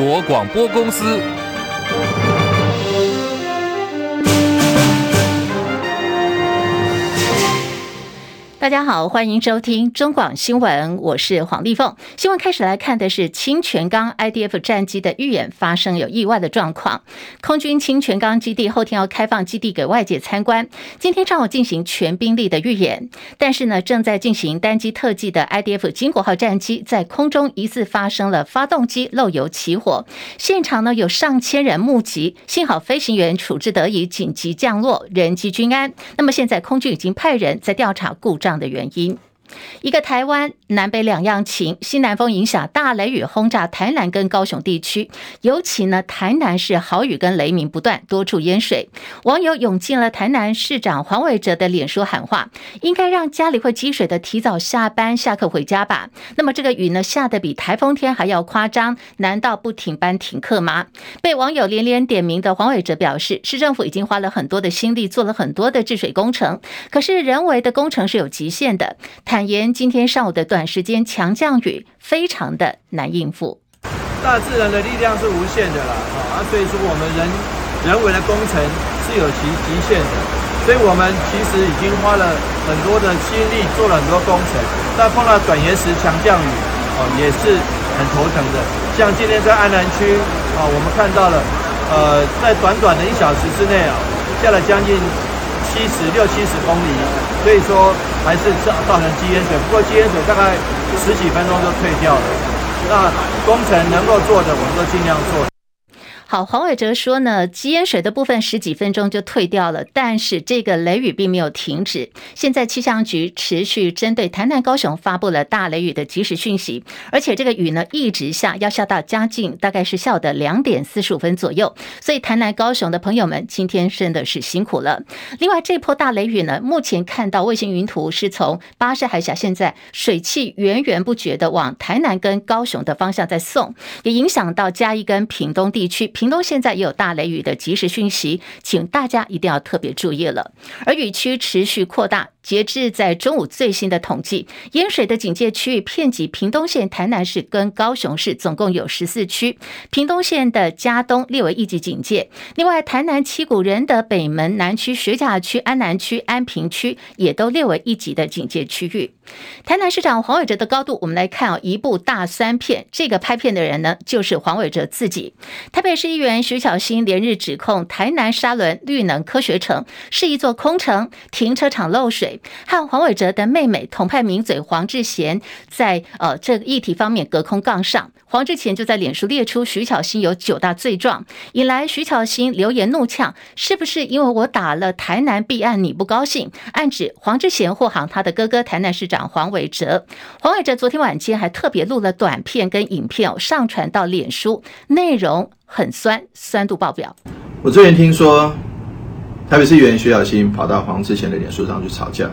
国广播公司。大家好，欢迎收听中广新闻，我是黄丽凤。新闻开始来看的是清泉岗 IDF 战机的预演发生有意外的状况。空军清泉岗基地后天要开放基地给外界参观，今天上午进行全兵力的预演，但是呢，正在进行单机特技的 IDF 金国号战机在空中疑似发生了发动机漏油起火，现场呢有上千人目击，幸好飞行员处置得宜，紧急降落，人机均安。那么现在空军已经派人在调查故障。这样的原因。一个台湾南北两样情，西南风影响，大雷雨轰炸台南跟高雄地区，尤其呢，台南是豪雨跟雷鸣不断，多处淹水。网友涌进了台南市长黄伟哲的脸书喊话：“应该让家里会积水的提早下班下课回家吧。”那么这个雨呢，下得比台风天还要夸张，难道不停班停课吗？被网友连连点名的黄伟哲表示，市政府已经花了很多的心力，做了很多的治水工程，可是人为的工程是有极限的。坦言，今天上午的短时间强降雨非常的难应付。大自然的力量是无限的啦，啊，所以说我们人人为的工程是有其极限的，所以我们其实已经花了很多的心力做了很多工程，但碰到短延时强降雨，哦，也是很头疼的。像今天在安南区，啊，我们看到了，呃，在短短的一小时之内啊，下了将近。七十六七十公里，所以说还是造造成积淹水。不过积淹水大概十几分钟就退掉了。那工程能够做的，我们都尽量做。好，黄伟哲说呢，积淹水的部分十几分钟就退掉了，但是这个雷雨并没有停止。现在气象局持续针对台南、高雄发布了大雷雨的即时讯息，而且这个雨呢一直下，要下到将近大概是下午的两点四十五分左右。所以台南、高雄的朋友们今天真的是辛苦了。另外，这波大雷雨呢，目前看到卫星云图是从巴士海峡，现在水汽源源不绝的往台南跟高雄的方向在送，也影响到嘉义跟屏东地区。屏东现在也有大雷雨的及时讯息，请大家一定要特别注意了。而雨区持续扩大。截至在中午最新的统计，淹水的警戒区域遍及屏东县、台南市跟高雄市，总共有十四区。屏东县的佳东列为一级警戒，另外台南七股仁德北门南区、学甲区、安南区、安平区也都列为一级的警戒区域。台南市长黄伟哲的高度，我们来看哦，一部大三片，这个拍片的人呢，就是黄伟哲自己。台北市议员徐巧芯连日指控台南沙仑绿能科学城是一座空城，停车场漏水。和黄伟哲的妹妹同派名嘴黄智贤在呃这个议题方面隔空杠上，黄智贤就在脸书列出徐巧芯有九大罪状，引来徐巧芯留言怒呛：是不是因为我打了台南弊案你不高兴？暗指黄智贤护航他的哥哥台南市长黄伟哲。黄伟哲昨天晚间还特别录了短片跟影片上传到脸书，内容很酸，酸度爆表。我最近听说。台北市议员徐小新跑到黄志贤的脸书上去吵架，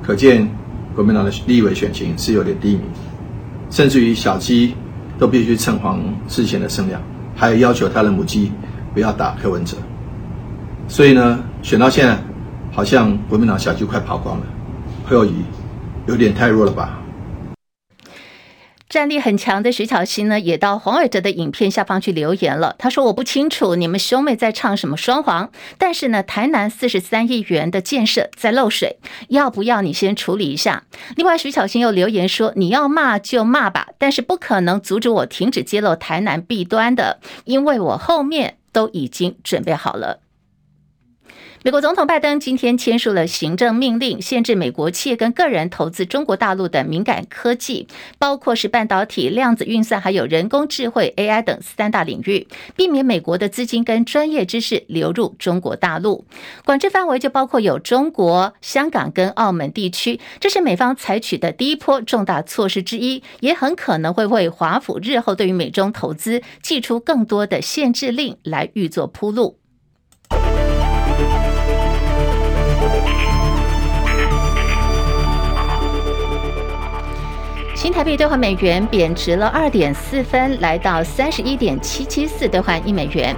可见国民党的立委选情是有点低迷，甚至于小鸡都必须蹭黄志贤的声量，还要求他的母鸡不要打柯文哲。所以呢，选到现在，好像国民党小鸡快跑光了，侯友宜有点太弱了吧？战力很强的徐巧芯呢，也到黄伟哲的影片下方去留言了。他说：“我不清楚你们兄妹在唱什么双簧，但是呢，台南四十三亿元的建设在漏水，要不要你先处理一下？”另外，徐巧芯又留言说：“你要骂就骂吧，但是不可能阻止我停止揭露台南弊端的，因为我后面都已经准备好了。”美国总统拜登今天签署了行政命令，限制美国企业跟个人投资中国大陆的敏感科技，包括是半导体、量子运算，还有人工智慧 AI 等三大领域，避免美国的资金跟专业知识流入中国大陆。管制范围就包括有中国、香港跟澳门地区，这是美方采取的第一波重大措施之一，也很可能会为华府日后对于美中投资祭出更多的限制令来预做铺路。新台币兑换美元贬值了二点四分，来到三十一点七七四兑换一美元。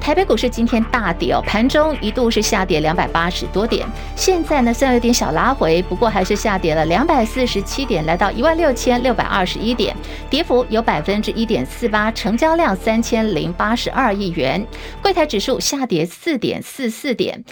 台北股市今天大跌哦，盘中一度是下跌两百八十多点，现在呢虽然有点小拉回，不过还是下跌了两百四十七点，来到一万六千六百二十一点，跌幅有百分之一点四八，成交量三千零八十二亿元，柜台指数下跌四点四四点。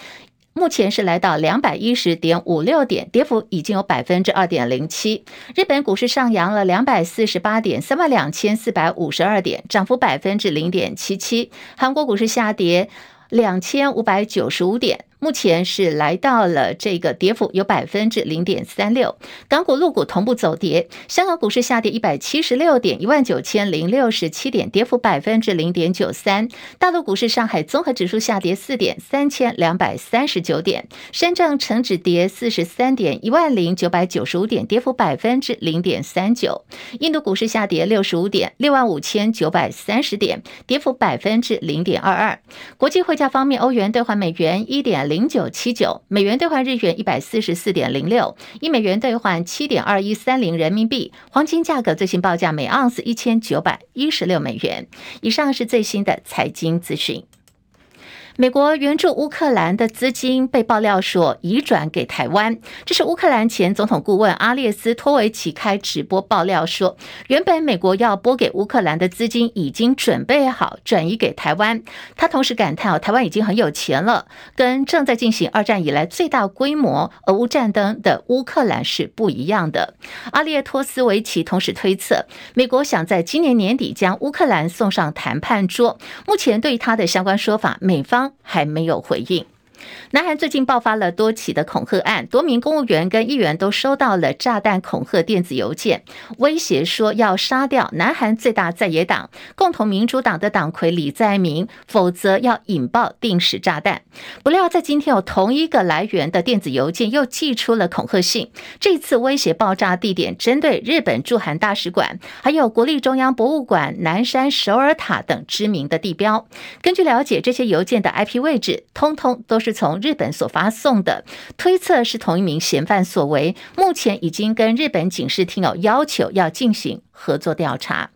目前是来到两百一十点五六点，跌幅已经有百分之二点零七。日本股市上扬了两百四十八点，三万两千四百五十二点，涨幅百分之零点七七。韩国股市下跌两千五百九十五点。目前是来到了这个跌幅有百分之零点三六，港股、陆股同步走跌。香港股市下跌一百七十六点，一万九千零六十七点，跌幅百分之零点九三。大陆股市，上海综合指数下跌四点，三千两百三十九点。深圳成指跌四十三点，一万零九百九十五点，跌幅百分之零点三九。印度股市下跌六十五点，六万五千九百三十点，跌幅百分之零点二二。国际汇价方面，欧元兑换美元一点。零九七九美元兑换日元一百四十四点零六，一美元兑换七点二一三零人民币。黄金价格最新报价每盎司一千九百一十六美元。以上是最新的财经资讯。美国援助乌克兰的资金被爆料说移转给台湾，这是乌克兰前总统顾问阿列斯托维奇开直播爆料说，原本美国要拨给乌克兰的资金已经准备好转移给台湾。他同时感叹哦，台湾已经很有钱了，跟正在进行二战以来最大规模俄乌战争的乌克兰是不一样的。阿列托斯维奇同时推测，美国想在今年年底将乌克兰送上谈判桌。目前对他的相关说法，美方。还没有回应。南韩最近爆发了多起的恐吓案，多名公务员跟议员都收到了炸弹恐吓电子邮件，威胁说要杀掉南韩最大在野党共同民主党的党魁李在明，否则要引爆定时炸弹。不料在今天有同一个来源的电子邮件又寄出了恐吓信，这次威胁爆炸地点针对日本驻韩大使馆，还有国立中央博物馆、南山首尔塔等知名的地标。根据了解，这些邮件的 IP 位置通通都是从日本所发送的，推测是同一名嫌犯所为。目前已经跟日本警视厅有要求要进行合作调查。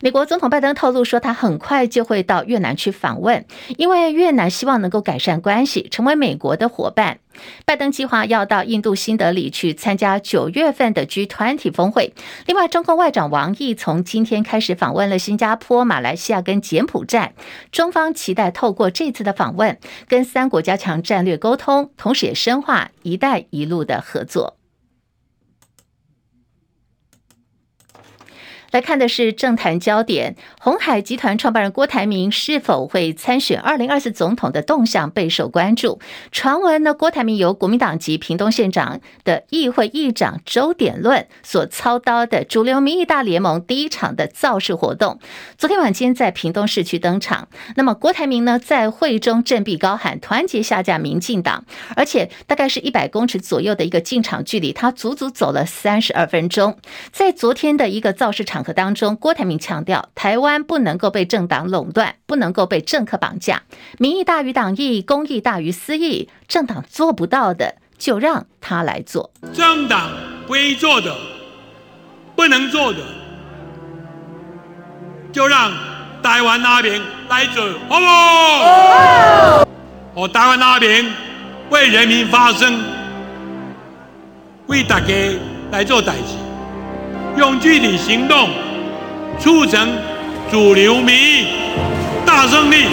美国总统拜登透露说，他很快就会到越南去访问，因为越南希望能够改善关系，成为美国的伙伴。拜登计划要到印度新德里去参加九月份的 G20 峰会。另外，中共外长王毅从今天开始访问了新加坡、马来西亚跟柬埔寨。中方期待透过这次的访问，跟三国加强战略沟通，同时也深化“一带一路”的合作。来看的是政坛焦点，鸿海集团创办人郭台铭是否会参选二零二四总统的动向备受关注。传闻呢，郭台铭由国民党籍屏东县长的议会议长周典论所操刀的主流民意大联盟第一场的造势活动，昨天晚间在屏东市区登场。那么郭台铭呢，在会中振臂高喊“团结下架民进党”，而且大概是一百公尺左右的一个进场距离，他足足走了三十二分钟。在昨天的一个造势场。场合当中，郭台铭强调，台湾不能够被政党垄断，不能够被政客绑架，民意大于党意，公益大于私益，政党做不到的，就让他来做。政党不愿意做的，不能做的，就让台湾那边来做，好不好？我台湾那边为人民发声，为大家来做代志。用具体行动促成主流民意大胜利。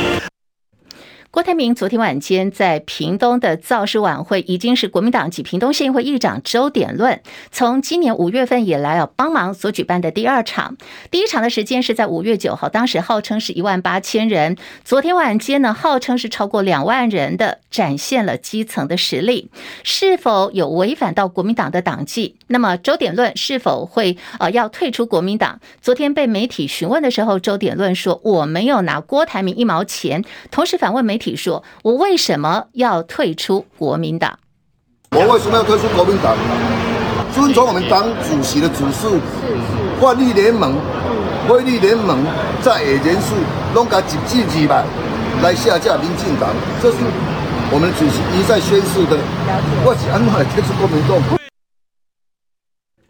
郭台铭昨天晚间在屏东的造势晚会，已经是国民党及屏东县议会议长周典论从今年五月份以来啊帮忙所举办的第二场。第一场的时间是在五月九号，当时号称是一万八千人。昨天晚间呢，号称是超过两万人的，展现了基层的实力。是否有违反到国民党的党纪？那么周点论是否会呃要退出国民党？昨天被媒体询问的时候，周点论说：“我没有拿郭台铭一毛钱。”同时反问媒体。说：“我为什么要退出国民党？我为什么要退出国民党？遵从我们党主席的指示，万绿联盟、非绿联盟在野人士弄个几几几吧，来下架民进党，这是我们主席一再宣誓的。我是安排退出国民党。”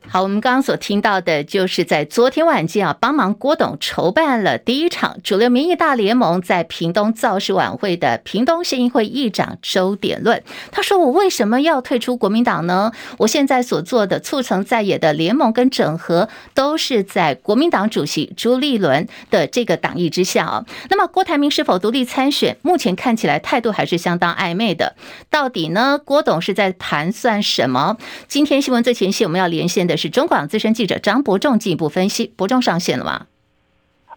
好，我们刚刚所听到的，就是在昨天晚间啊，帮忙郭董筹办了第一场主流民意大联盟在屏东造势晚会的屏东县议会议长周点论。他说：“我为什么要退出国民党呢？我现在所做的促成在野的联盟跟整合，都是在国民党主席朱立伦的这个党意之下啊。那么郭台铭是否独立参选？目前看起来态度还是相当暧昧的。到底呢？郭董是在盘算什么？今天新闻最前线我们要连线的。”是中广资深记者张伯仲进一步分析，伯仲上线了吗？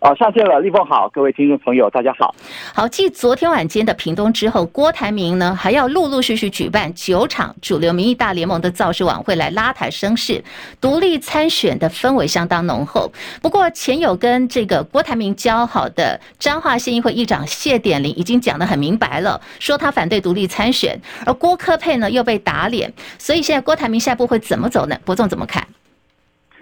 哦，上线了，立峰好，各位听众朋友，大家好。好，继昨天晚间的屏东之后，郭台铭呢还要陆陆续续举办九场主流民意大联盟的造势晚会来拉抬声势，独立参选的氛围相当浓厚。不过，前有跟这个郭台铭交好的彰化县议会议长谢点林已经讲得很明白了，说他反对独立参选，而郭科佩呢又被打脸，所以现在郭台铭下一步会怎么走呢？伯仲怎么看？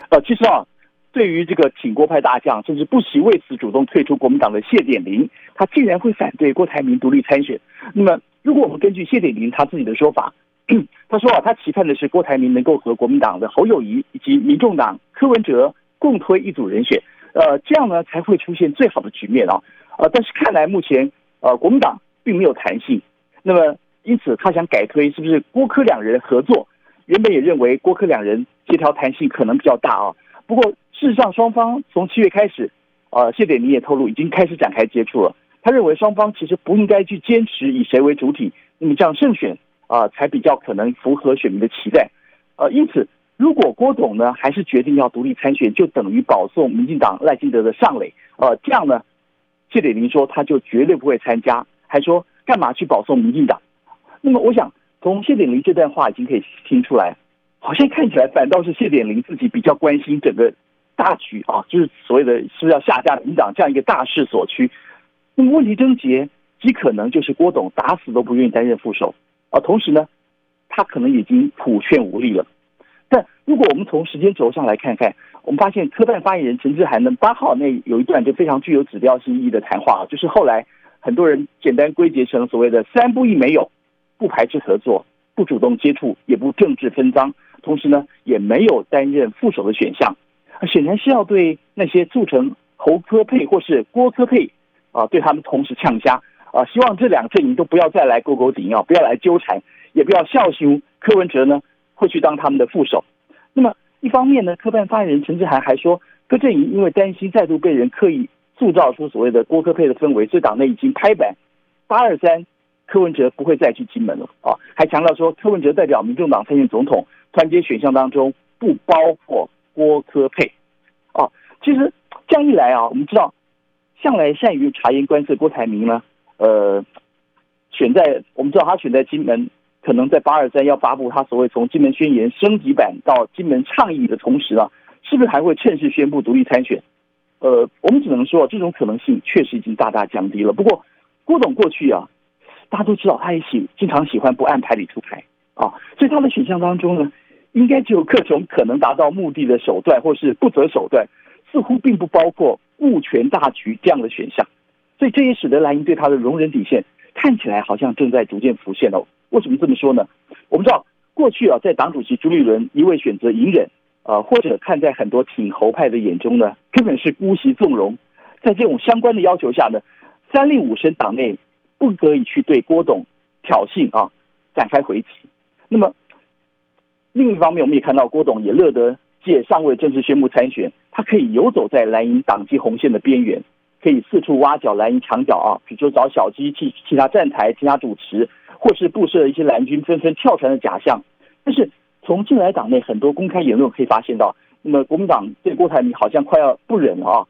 呃，其实啊，对于这个挺郭派大将，甚至不惜为此主动退出国民党的谢点林，他竟然会反对郭台铭独立参选。那么，如果我们根据谢点林他自己的说法，他说啊，他期盼的是郭台铭能够和国民党的侯友宜以及民众党柯文哲共推一组人选，呃，这样呢才会出现最好的局面啊。呃，但是看来目前呃国民党并没有弹性，那么因此他想改推是不是郭柯两人合作？原本也认为郭柯两人协调弹性可能比较大啊，不过事实上双方从七月开始，呃，谢点林也透露已经开始展开接触了。他认为双方其实不应该去坚持以谁为主体，那么这样胜选啊、呃、才比较可能符合选民的期待。呃，因此如果郭董呢还是决定要独立参选，就等于保送民进党赖清德的上垒。呃，这样呢，谢点林说他就绝对不会参加，还说干嘛去保送民进党？那么我想。从谢点林这段话已经可以听出来，好像看起来反倒是谢点林自己比较关心整个大局啊，就是所谓的是不是要下架民党这样一个大势所趋。那么问题症结极可能就是郭董打死都不愿意担任副手啊，同时呢，他可能已经苦劝无力了。但如果我们从时间轴上来看看，我们发现科办发言人陈志涵呢八号那有一段就非常具有指标性意义的谈话，就是后来很多人简单归结成所谓的三不一没有。不排斥合作，不主动接触，也不政治分赃，同时呢，也没有担任副手的选项，显然是要对那些促成侯科佩或是郭科佩啊，对他们同时呛虾啊，希望这两个阵营都不要再来勾勾顶啊，不要来纠缠，也不要笑羞柯文哲呢会去当他们的副手。那么一方面呢，科办发言人陈志涵还说，柯阵营因为担心再度被人刻意塑造出所谓的郭科佩的氛围，所以党内已经拍板八二三。柯文哲不会再去金门了啊！还强调说，柯文哲代表民众党参选总统，团结选项当中不包括郭柯配。啊，其实这样一来啊，我们知道向来善于察言观色郭台铭呢，呃，选在我们知道他选在金门，可能在八二三要发布他所谓从金门宣言升级版到金门倡议的同时啊，是不是还会趁势宣布独立参选？呃，我们只能说这种可能性确实已经大大降低了。不过郭董过去啊。大家都知道，他也喜经常喜欢不按牌理出牌啊，所以他的选项当中呢，应该就有各种可能达到目的的手段，或是不择手段，似乎并不包括顾全大局这样的选项。所以这也使得蓝营对他的容忍底线看起来好像正在逐渐浮现哦。为什么这么说呢？我们知道过去啊，在党主席朱立伦一味选择隐忍啊，或者看在很多挺侯派的眼中呢，根本是姑息纵容。在这种相关的要求下呢，三令五申党内。不可以去对郭董挑衅啊，展开回击。那么另一方面，我们也看到郭董也乐得借尚未正式宣布参选，他可以游走在蓝营党纪红线的边缘，可以四处挖角蓝营墙角啊，比如说找小鸡替替他站台、替他主持，或是布设一些蓝军纷纷跳船的假象。但是从近来党内很多公开言论可以发现到，那么国民党对郭台铭好像快要不忍了啊。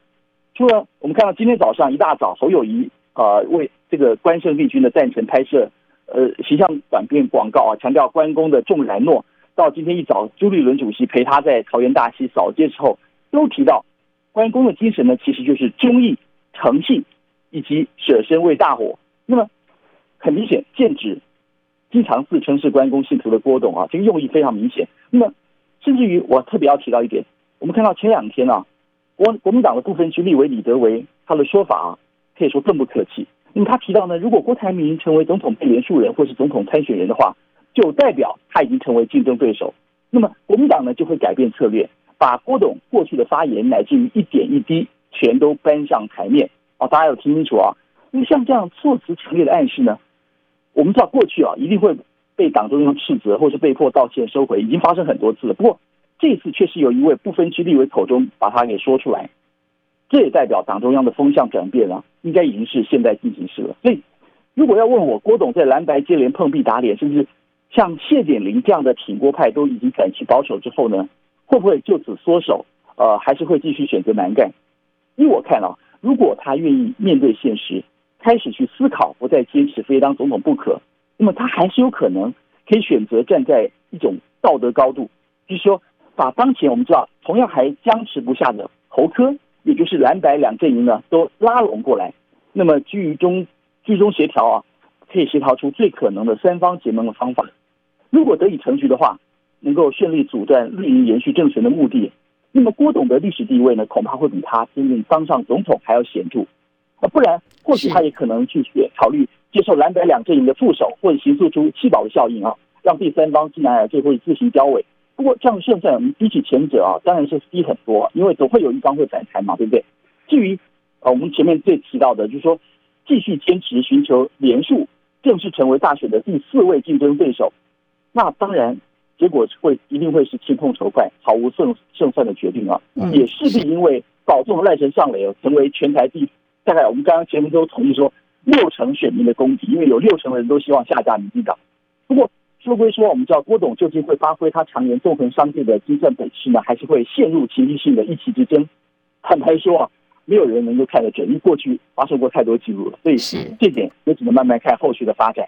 除了我们看到今天早上一大早侯友宜啊为。这个关圣帝君的诞辰拍摄，呃，形象短片广告啊，强调关公的重然诺。到今天一早，朱立伦主席陪他在桃园大溪扫街之后，都提到关公的精神呢，其实就是忠义、诚信以及舍身为大伙。那么很明显，剑指经常自称是关公信徒的郭董啊，这个用意非常明显。那么甚至于我特别要提到一点，我们看到前两天啊，国国民党的部分区立委李德维他的说法啊，可以说更不客气。那么他提到呢，如果郭台铭成为总统被连署人或是总统参选人的话，就代表他已经成为竞争对手，那么国民党呢就会改变策略，把郭董过去的发言乃至于一点一滴全都搬上台面啊！大家要听清楚啊！因为像这样措辞强烈的暗示呢，我们知道过去啊一定会被党中央斥责，或是被迫道歉收回，已经发生很多次了。不过这次确实由一位不分区立委口中把它给说出来，这也代表党中央的风向转变了，应该已经是现在进行时了。所以，如果要问我郭董在蓝白接连碰壁打脸，甚至像谢点林这样的挺郭派都已经转其保守之后呢，会不会就此缩手？呃，还是会继续选择蓝干？依我看啊，如果他愿意面对现实，开始去思考，不再坚持非当总统不可，那么他还是有可能可以选择站在一种道德高度，就是说，把当前我们知道同样还僵持不下的侯科，也就是蓝白两阵营呢，都拉拢过来，那么居于中居中协调啊，可以协调出最可能的三方结盟的方法。如果得以成局的话，能够顺利阻断绿营延续政权的目的，那么郭董的历史地位呢，恐怕会比他真正当上总统还要显著。啊，不然或许他也可能去选考虑接受蓝白两阵营的副手，或者形塑出弃保的效应啊，让第三方进来最后自行交尾。不过这样胜算比起前者啊，当然是低很多，因为总会有一方会反弹嘛，对不对？至于呃，我们前面最提到的，就是说继续坚持寻求连署，正式成为大选的第四位竞争对手。那当然，结果会一定会是亲碰仇快，毫无胜胜算的决定啊！也势必因为保送赖神上垒，成为全台第大概我们刚刚前面都同意说六成选民的公敌，因为有六成的人都希望下架民进党。不过说归说，我们知道郭董究竟会发挥他常年纵横商界的精算本事呢，还是会陷入情绪性的一骑之争？坦白说啊，没有人能够看得准，因为过去发生过太多记录了，所以这点也只能慢慢看后续的发展。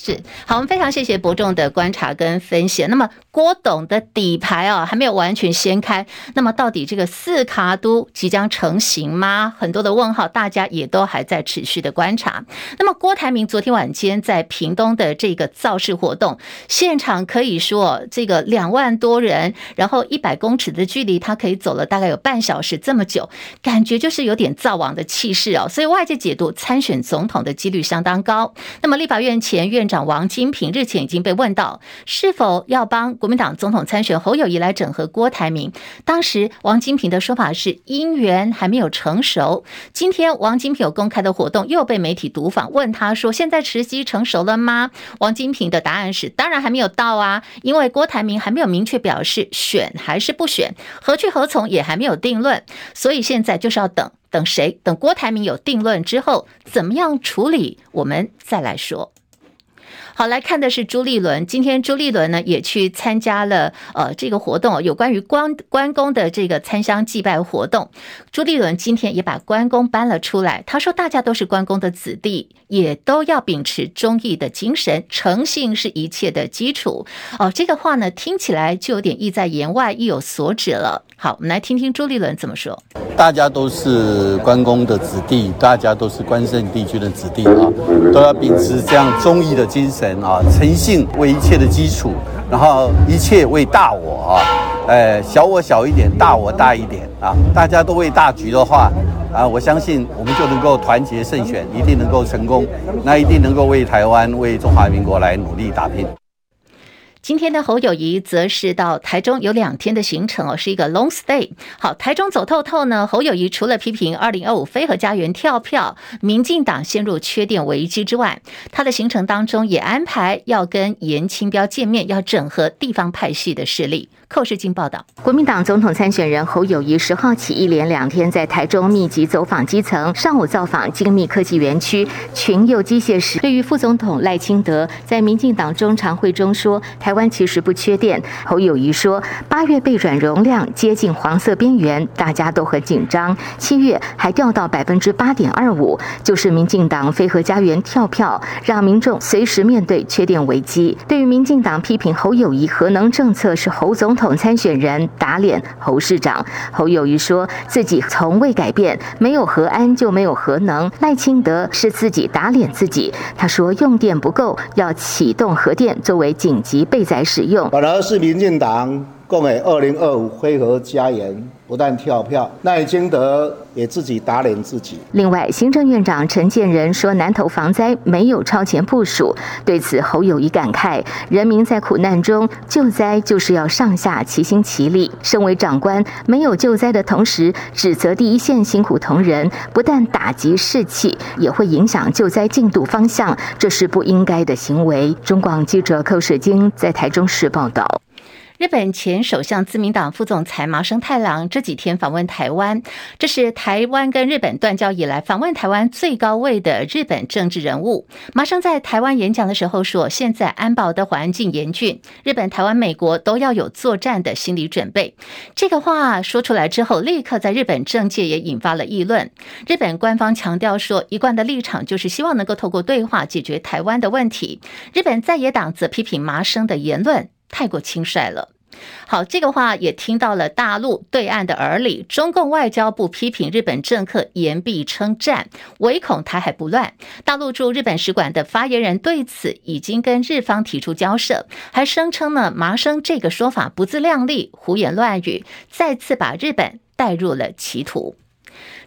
是好，我们非常谢谢伯仲的观察跟分析。那么郭董的底牌啊，还没有完全掀开。那么到底这个四卡都即将成型吗？很多的问号，大家也都还在持续的观察。那么郭台铭昨天晚间在屏东的这个造势活动现场，可以说这个两万多人，然后一百公尺的距离，他可以走了大概有半小时这么久，感觉就是有点造王的气势哦。所以外界解读参选总统的几率相当高。那么立法院前院长王金平日前已经被问到是否要帮国民党总统参选侯友谊来整合郭台铭，当时王金平的说法是姻缘还没有成熟。今天王金平有公开的活动，又被媒体读访，问他说现在时机成熟了吗？王金平的答案是当然还没有到啊，因为郭台铭还没有明确表示选还是不选，何去何从也还没有定论，所以现在就是要等等谁，等郭台铭有定论之后怎么样处理，我们再来说。好，来看的是朱立伦。今天朱立伦呢也去参加了呃这个活动，有关于关关公的这个参香祭拜活动。朱立伦今天也把关公搬了出来，他说大家都是关公的子弟，也都要秉持忠义的精神，诚信是一切的基础。哦，这个话呢听起来就有点意在言外，意有所指了。好，我们来听听朱立伦怎么说。大家都是关公的子弟，大家都是关圣帝君的子弟啊，都要秉持这样忠义的精神。啊，诚信为一切的基础，然后一切为大我啊，呃，小我小一点，大我大一点啊，大家都为大局的话啊，我相信我们就能够团结胜选，一定能够成功，那一定能够为台湾、为中华民国来努力打拼。今天的侯友谊则是到台中有两天的行程哦，是一个 long stay。好，台中走透透呢，侯友谊除了批评二零二五飞和家园跳票，民进党陷入缺电危机之外，他的行程当中也安排要跟严清标见面，要整合地方派系的势力。寇世金报道，国民党总统参选人侯友谊十号起一连两天在台中密集走访基层，上午造访精密科技园区、群佑机械时。对于副总统赖清德在民进党中常会中说，台湾其实不缺电。侯友谊说，八月被转容量接近黄色边缘，大家都很紧张。七月还掉到百分之八点二五，就是民进党飞核家园跳票，让民众随时面对缺电危机。对于民进党批评侯友谊核能政策是侯总统参选人打脸侯市长，侯友谊说自己从未改变，没有核安就没有核能。赖清德是自己打脸自己，他说用电不够，要启动核电作为紧急备载使用。本来是民进党共给二零二五辉和家园不但跳票，赖清德也自己打脸自己。另外，行政院长陈建仁说，南投防灾没有超前部署。对此，侯友谊感慨：人民在苦难中救灾，就是要上下齐心齐力。身为长官，没有救灾的同时，指责第一线辛苦同仁，不但打击士气，也会影响救灾进度方向，这是不应该的行为。中广记者寇水晶在台中市报道。日本前首相自民党副总裁麻生太郎这几天访问台湾，这是台湾跟日本断交以来访问台湾最高位的日本政治人物。麻生在台湾演讲的时候说：“现在安保的环境严峻，日本、台湾、美国都要有作战的心理准备。”这个话说出来之后，立刻在日本政界也引发了议论。日本官方强调说，一贯的立场就是希望能够透过对话解决台湾的问题。日本在野党则批评麻生的言论太过轻率了。好，这个话也听到了大陆对岸的耳里。中共外交部批评日本政客言必称战，唯恐台海不乱。大陆驻日本使馆的发言人对此已经跟日方提出交涉，还声称呢，麻生这个说法不自量力，胡言乱语，再次把日本带入了歧途。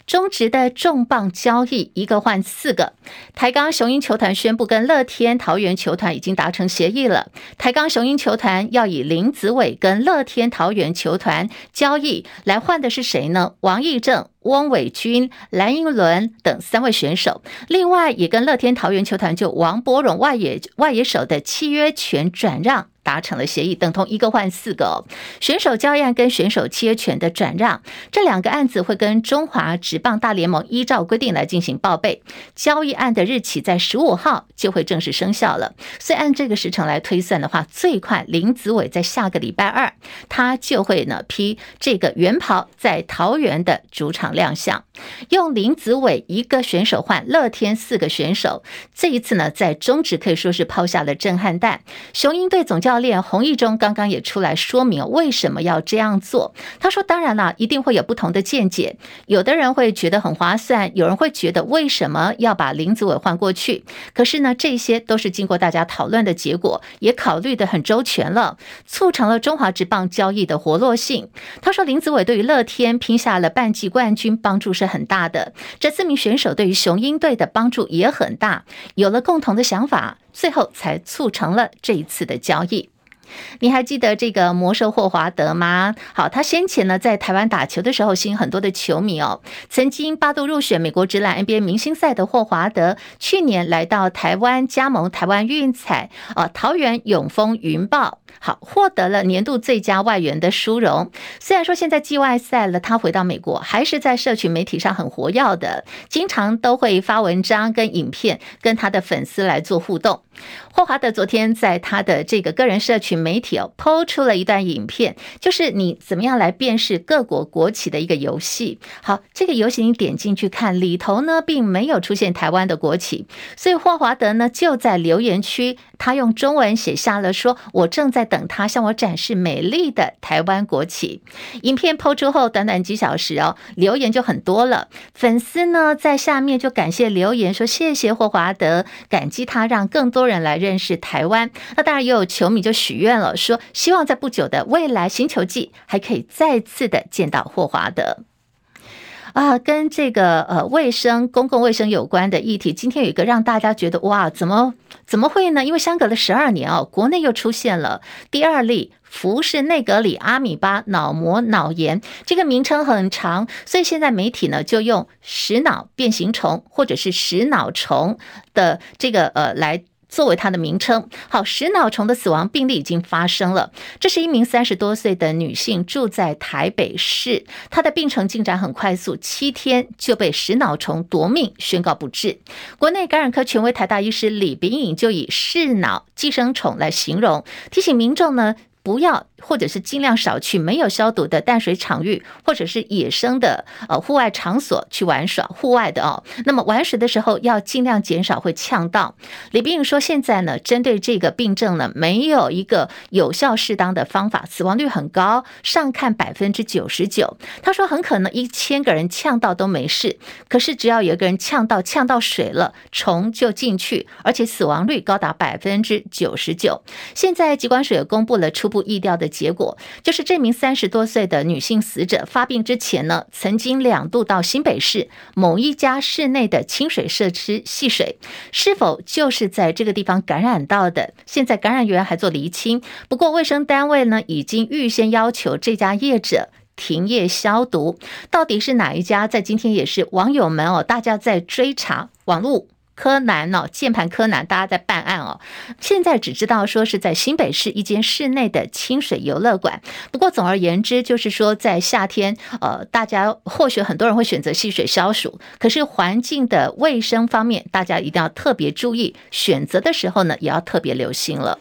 中职的重磅交易，一个换四个。台钢雄鹰球团宣布跟乐天桃园球团已经达成协议了。台钢雄鹰球团要以林子伟跟乐天桃园球团交易来换的是谁呢？王义正、汪伟军、蓝英伦等三位选手。另外，也跟乐天桃园球团就王柏荣外野外野手的契约权转让。达成了协议，等同一个换四个哦。选手交易案跟选手契约权的转让，这两个案子会跟中华职棒大联盟依照规定来进行报备。交易案的日期在十五号就会正式生效了。所以按这个时程来推算的话，最快林子伟在下个礼拜二，他就会呢披这个圆袍在桃园的主场亮相。用林子伟一个选手换乐天四个选手，这一次呢在中职可以说是抛下了震撼弹。雄鹰队总教练洪一中刚刚也出来说明为什么要这样做。他说：“当然了，一定会有不同的见解。有的人会觉得很划算，有人会觉得为什么要把林子伟换过去？可是呢，这些都是经过大家讨论的结果，也考虑的很周全了，促成了中华职棒交易的活络性。”他说：“林子伟对于乐天拼下了半季冠军军帮助是很大的，这四名选手对于雄鹰队的帮助也很大，有了共同的想法。”最后才促成了这一次的交易。你还记得这个魔兽霍华德吗？好，他先前呢在台湾打球的时候吸引很多的球迷哦。曾经八度入选美国职篮 NBA 明星赛的霍华德，去年来到台湾加盟台湾运彩呃，桃园永丰云豹，好，获得了年度最佳外援的殊荣。虽然说现在季外赛了，他回到美国，还是在社群媒体上很活跃的，经常都会发文章跟影片，跟他的粉丝来做互动。霍华德昨天在他的这个个人社群媒体哦抛出了一段影片，就是你怎么样来辨识各国国旗的一个游戏。好，这个游戏你点进去看，里头呢并没有出现台湾的国旗，所以霍华德呢就在留言区，他用中文写下了说：“我正在在等他向我展示美丽的台湾国旗。”影片 PO 出后，短短几小时哦，留言就很多了，粉丝呢在下面就感谢留言说：“谢谢霍华德，感激他让更多人。”来认识台湾，那当然也有球迷就许愿了，说希望在不久的未来新球季还可以再次的见到霍华德啊。跟这个呃卫生公共卫生有关的议题，今天有一个让大家觉得哇，怎么怎么会呢？因为相隔了十二年哦，国内又出现了第二例福氏内格里阿米巴脑膜脑炎，这个名称很长，所以现在媒体呢就用食脑变形虫或者是食脑虫的这个呃来。作为它的名称，好，食脑虫的死亡病例已经发生了。这是一名三十多岁的女性，住在台北市，她的病程进展很快速，七天就被食脑虫夺命，宣告不治。国内感染科权威台大医师李秉颖就以嗜脑寄生虫来形容，提醒民众呢。不要，或者是尽量少去没有消毒的淡水场域，或者是野生的呃户外场所去玩耍。户外的哦，那么玩水的时候要尽量减少会呛到。李冰说，现在呢，针对这个病症呢，没有一个有效适当的方法，死亡率很高，上看百分之九十九。他说，很可能一千个人呛到都没事，可是只要有一个人呛到呛到水了，虫就进去，而且死亡率高达百分之九十九。现在疾管署也公布了初步意料的结果，就是这名三十多岁的女性死者发病之前呢，曾经两度到新北市某一家室内的清水设施戏水，是否就是在这个地方感染到的？现在感染源还做厘清。不过卫生单位呢，已经预先要求这家业者停业消毒。到底是哪一家？在今天也是网友们哦，大家在追查网络。柯南哦，键盘柯南，大家在办案现在只知道说是在新北市一间室内的清水游乐馆。不过总而言之，就是说在夏天，呃，大家或许很多人会选择戏水消暑，可是环境的卫生方面，大家一定要特别注意。选择的时候呢，也要特别留心了。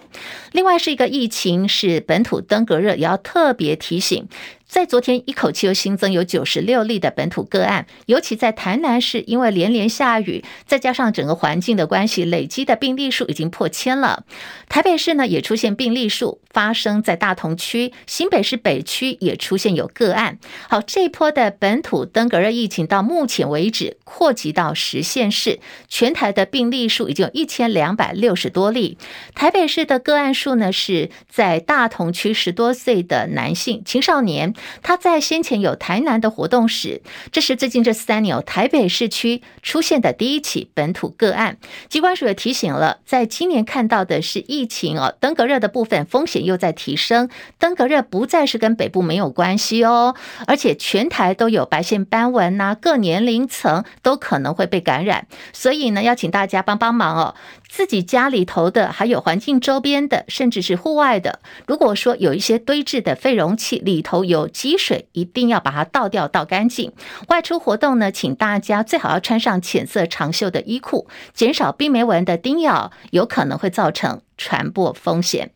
另外是一个疫情，是本土登革热，也要特别提醒。在昨天，一口气又新增有九十六例的本土个案，尤其在台南市，因为连连下雨，再加上整个环境的关系，累积的病例数已经破千了。台北市呢也出现病例数发生在大同区，新北市北区也出现有个案。好，这一波的本土登革热疫情到目前为止扩及到十县市，全台的病例数已经有一千两百六十多例。台北市的个案数呢是在大同区十多岁的男性青少年。他在先前有台南的活动史，这是最近这三年台北市区出现的第一起本土个案。机关署也提醒了，在今年看到的是疫情哦，登革热的部分风险又在提升，登革热不再是跟北部没有关系哦，而且全台都有白线斑纹呐，各年龄层都可能会被感染，所以呢，要请大家帮帮忙哦。自己家里头的，还有环境周边的，甚至是户外的，如果说有一些堆置的废容器里头有积水，一定要把它倒掉，倒干净。外出活动呢，请大家最好要穿上浅色长袖的衣裤，减少病媒蚊的叮咬，有可能会造成传播风险。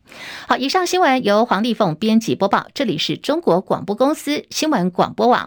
好，以上新闻由黄丽凤编辑播报，这里是中国广播公司新闻广播网。